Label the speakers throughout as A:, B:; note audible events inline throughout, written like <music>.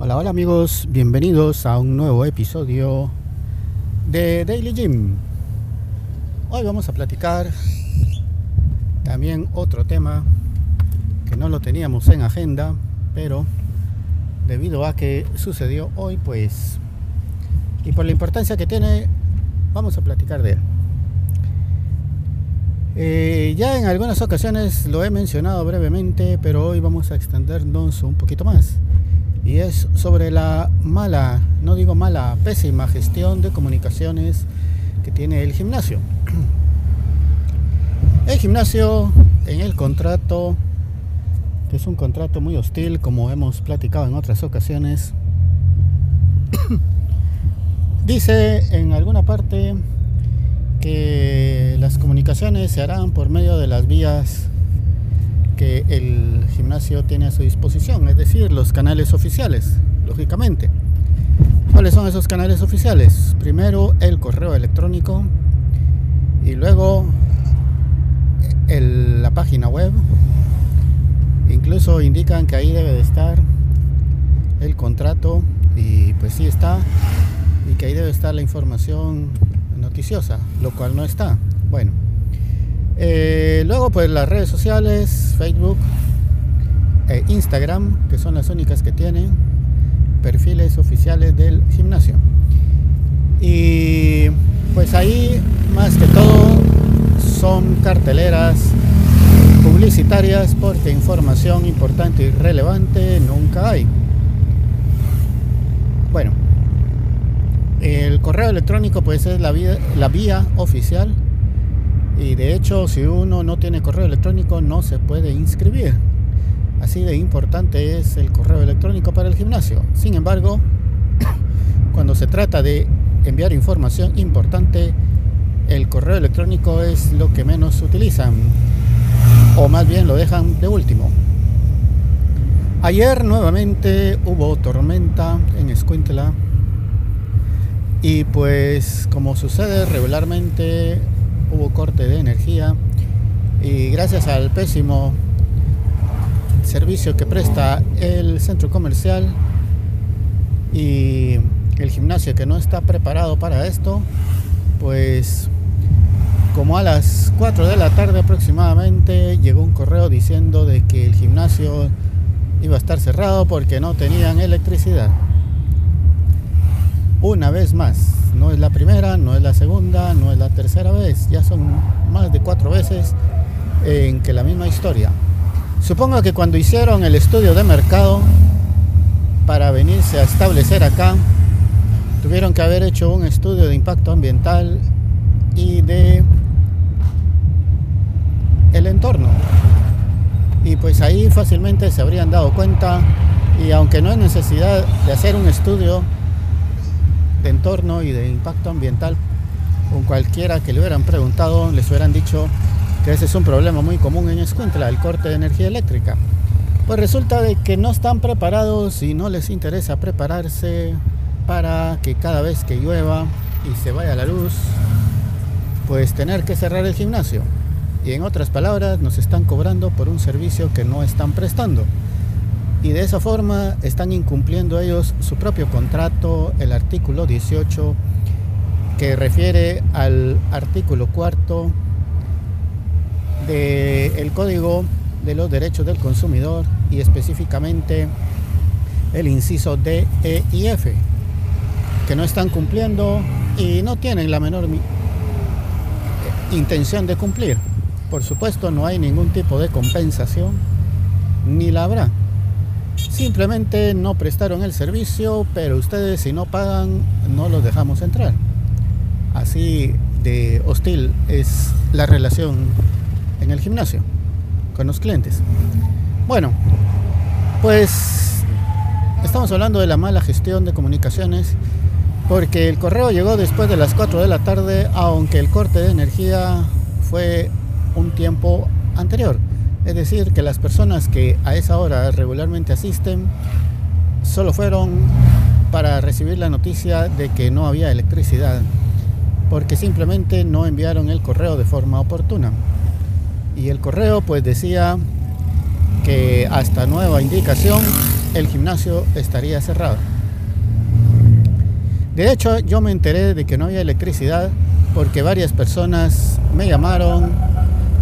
A: hola amigos, bienvenidos a un nuevo episodio de Daily Gym. Hoy vamos a platicar también otro tema que no lo teníamos en agenda, pero debido a que sucedió hoy, pues, y por la importancia que tiene, vamos a platicar de él. Eh, ya en algunas ocasiones lo he mencionado brevemente, pero hoy vamos a extendernos un poquito más. Y es sobre la mala, no digo mala, pésima gestión de comunicaciones que tiene el gimnasio. El gimnasio en el contrato, que es un contrato muy hostil, como hemos platicado en otras ocasiones, <coughs> dice en alguna parte que las comunicaciones se harán por medio de las vías que el gimnasio tiene a su disposición, es decir, los canales oficiales, lógicamente. ¿Cuáles son esos canales oficiales? Primero el correo electrónico y luego la página web. Incluso indican que ahí debe de estar el contrato y pues sí está y que ahí debe estar la información noticiosa, lo cual no está. Bueno, eh, luego pues las redes sociales, Facebook e Instagram, que son las únicas que tienen perfiles oficiales del gimnasio. Y pues ahí más que todo son carteleras publicitarias porque información importante y relevante nunca hay. Bueno, el correo electrónico pues es la vía, la vía oficial y de hecho si uno no tiene correo electrónico no se puede inscribir. Así de importante es el correo electrónico para el gimnasio. Sin embargo, <coughs> cuando se trata de enviar información importante, el correo electrónico es lo que menos utilizan o más bien lo dejan de último. Ayer nuevamente hubo tormenta en Escuintla y pues como sucede regularmente hubo corte de energía y gracias al pésimo servicio que presta el centro comercial y el gimnasio que no está preparado para esto, pues como a las 4 de la tarde aproximadamente llegó un correo diciendo de que el gimnasio iba a estar cerrado porque no tenían electricidad una vez más. No es la primera, no es la segunda, no es la tercera vez. Ya son más de cuatro veces en que la misma historia. Supongo que cuando hicieron el estudio de mercado para venirse a establecer acá, tuvieron que haber hecho un estudio de impacto ambiental y de el entorno. Y pues ahí fácilmente se habrían dado cuenta y aunque no hay necesidad de hacer un estudio de entorno y de impacto ambiental, con cualquiera que le hubieran preguntado, les hubieran dicho que ese es un problema muy común en Escuintla, el corte de energía eléctrica. Pues resulta de que no están preparados y no les interesa prepararse para que cada vez que llueva y se vaya la luz, pues tener que cerrar el gimnasio. Y en otras palabras, nos están cobrando por un servicio que no están prestando y de esa forma están incumpliendo ellos su propio contrato, el artículo 18, que refiere al artículo cuarto del Código de los Derechos del Consumidor y específicamente el inciso D, E y F, que no están cumpliendo y no tienen la menor intención de cumplir. Por supuesto, no hay ningún tipo de compensación, ni la habrá. Simplemente no prestaron el servicio, pero ustedes si no pagan no los dejamos entrar. Así de hostil es la relación en el gimnasio con los clientes. Bueno, pues estamos hablando de la mala gestión de comunicaciones porque el correo llegó después de las 4 de la tarde, aunque el corte de energía fue un tiempo anterior. Es decir, que las personas que a esa hora regularmente asisten solo fueron para recibir la noticia de que no había electricidad, porque simplemente no enviaron el correo de forma oportuna. Y el correo pues decía que hasta nueva indicación el gimnasio estaría cerrado. De hecho, yo me enteré de que no había electricidad porque varias personas me llamaron,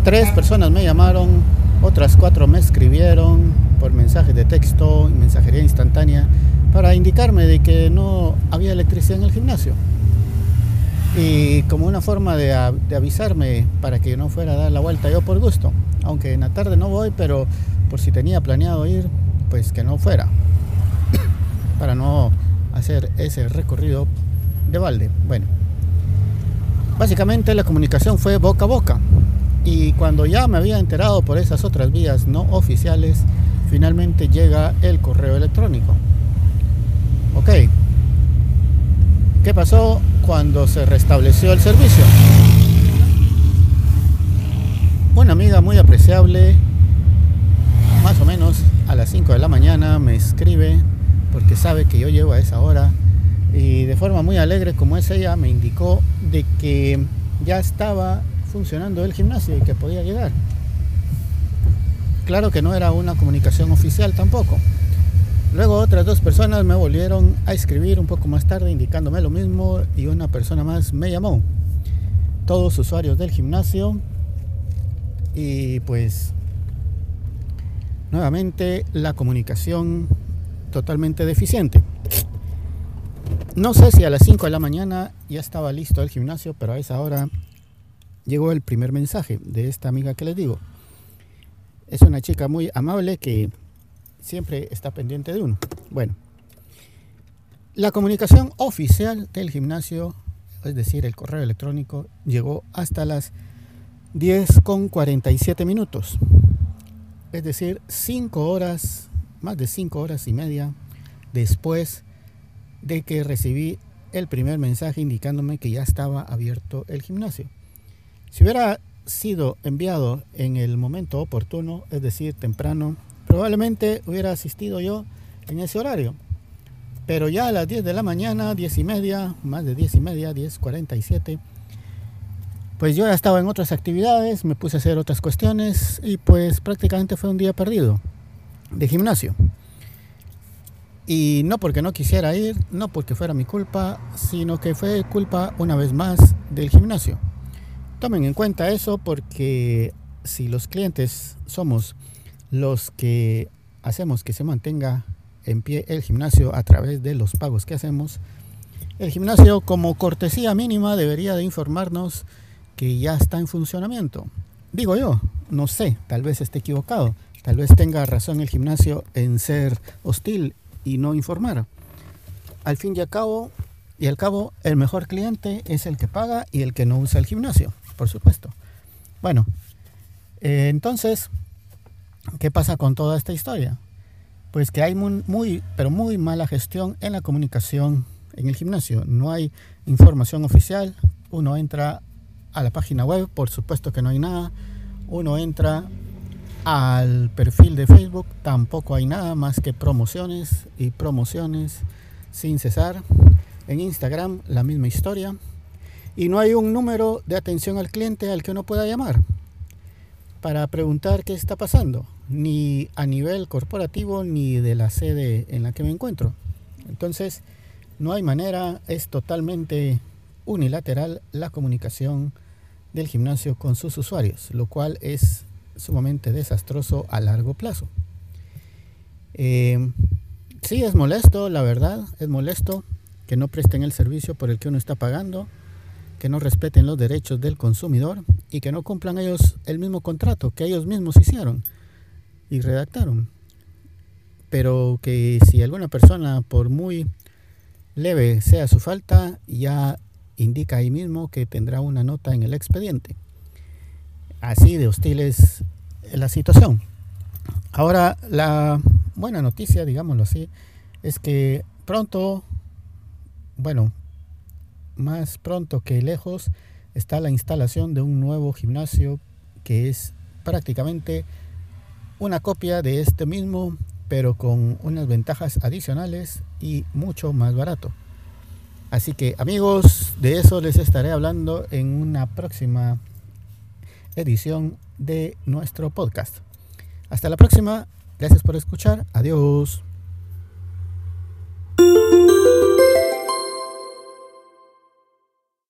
A: tres personas me llamaron, otras cuatro me escribieron por mensajes de texto y mensajería instantánea para indicarme de que no había electricidad en el gimnasio. Y como una forma de, avisarme para que no fuera a dar la vuelta yo por gusto. Aunque en la tarde no voy, pero por si tenía planeado ir, pues que no fuera. <coughs> para no hacer ese recorrido de balde. Bueno, básicamente la comunicación fue boca a boca. Y cuando ya me había enterado por esas otras vías no oficiales, finalmente llega el correo electrónico. Ok. ¿Qué pasó cuando se restableció el servicio? Una amiga muy apreciable, más o menos a las 5 de la mañana, me escribe porque sabe que yo llego a esa hora y de forma muy alegre como es ella me indicó de que ya estaba funcionando el gimnasio y que podía llegar. Claro que no era una comunicación oficial tampoco. Luego otras dos personas me volvieron a escribir un poco más tarde indicándome lo mismo y una persona más me llamó. Todos usuarios del gimnasio y pues nuevamente la comunicación totalmente deficiente. No sé si a las 5 de la mañana ya estaba listo el gimnasio, pero a esa hora llegó el primer mensaje de esta amiga que les digo. Es una chica muy amable que siempre está pendiente de uno. Bueno, la comunicación oficial del gimnasio, es decir, el correo electrónico, llegó hasta las 10 con 47 minutos. Es decir, 5 horas, más de 5 horas y media después de que recibí el primer mensaje indicándome que ya estaba abierto el gimnasio. Si hubiera sido enviado en el momento oportuno, es decir, temprano, probablemente hubiera asistido yo en ese horario. Pero ya a las 10 de la mañana, 10 y media, más de 10 y media, 10.47, pues yo ya estaba en otras actividades, me puse a hacer otras cuestiones y pues prácticamente fue un día perdido de gimnasio. Y no porque no quisiera ir, no porque fuera mi culpa, sino que fue culpa una vez más del gimnasio. Tomen en cuenta eso porque si los clientes somos los que hacemos que se mantenga en pie el gimnasio a través de los pagos que hacemos, el gimnasio como cortesía mínima debería de informarnos que ya está en funcionamiento. Digo yo, no sé, tal vez esté equivocado, tal vez tenga razón el gimnasio en ser hostil y no informar. Al fin y al cabo, y al cabo, el mejor cliente es el que paga y el que no usa el gimnasio por supuesto. Bueno, eh, entonces, ¿qué pasa con toda esta historia? Pues que hay muy, pero muy mala gestión en la comunicación en el gimnasio. No hay información oficial. Uno entra a la página web, por supuesto que no hay nada. Uno entra al perfil de Facebook, tampoco hay nada más que promociones y promociones sin cesar. En Instagram, la misma historia y no hay un número de atención al cliente al que uno pueda llamar para preguntar qué está pasando, ni a nivel corporativo ni de la sede en la que me encuentro. Entonces, no hay manera, es totalmente unilateral la comunicación del gimnasio con sus usuarios, lo cual es sumamente desastroso a largo plazo. Eh, sí, es molesto, la verdad, es molesto que no presten el servicio por el que uno está pagando que no respeten los derechos del consumidor y que no cumplan ellos el mismo contrato que ellos mismos hicieron y redactaron. Pero que si alguna persona, por muy leve sea su falta, ya indica ahí mismo que tendrá una nota en el expediente. Así de hostil es la situación. Ahora, la buena noticia, digámoslo así, es que pronto, bueno, más pronto que lejos está la instalación de un nuevo gimnasio que es prácticamente una copia de este mismo, pero con unas ventajas adicionales y mucho más barato. Así que amigos, de eso les estaré hablando en una próxima edición de nuestro podcast. Hasta la próxima, gracias por escuchar, adiós.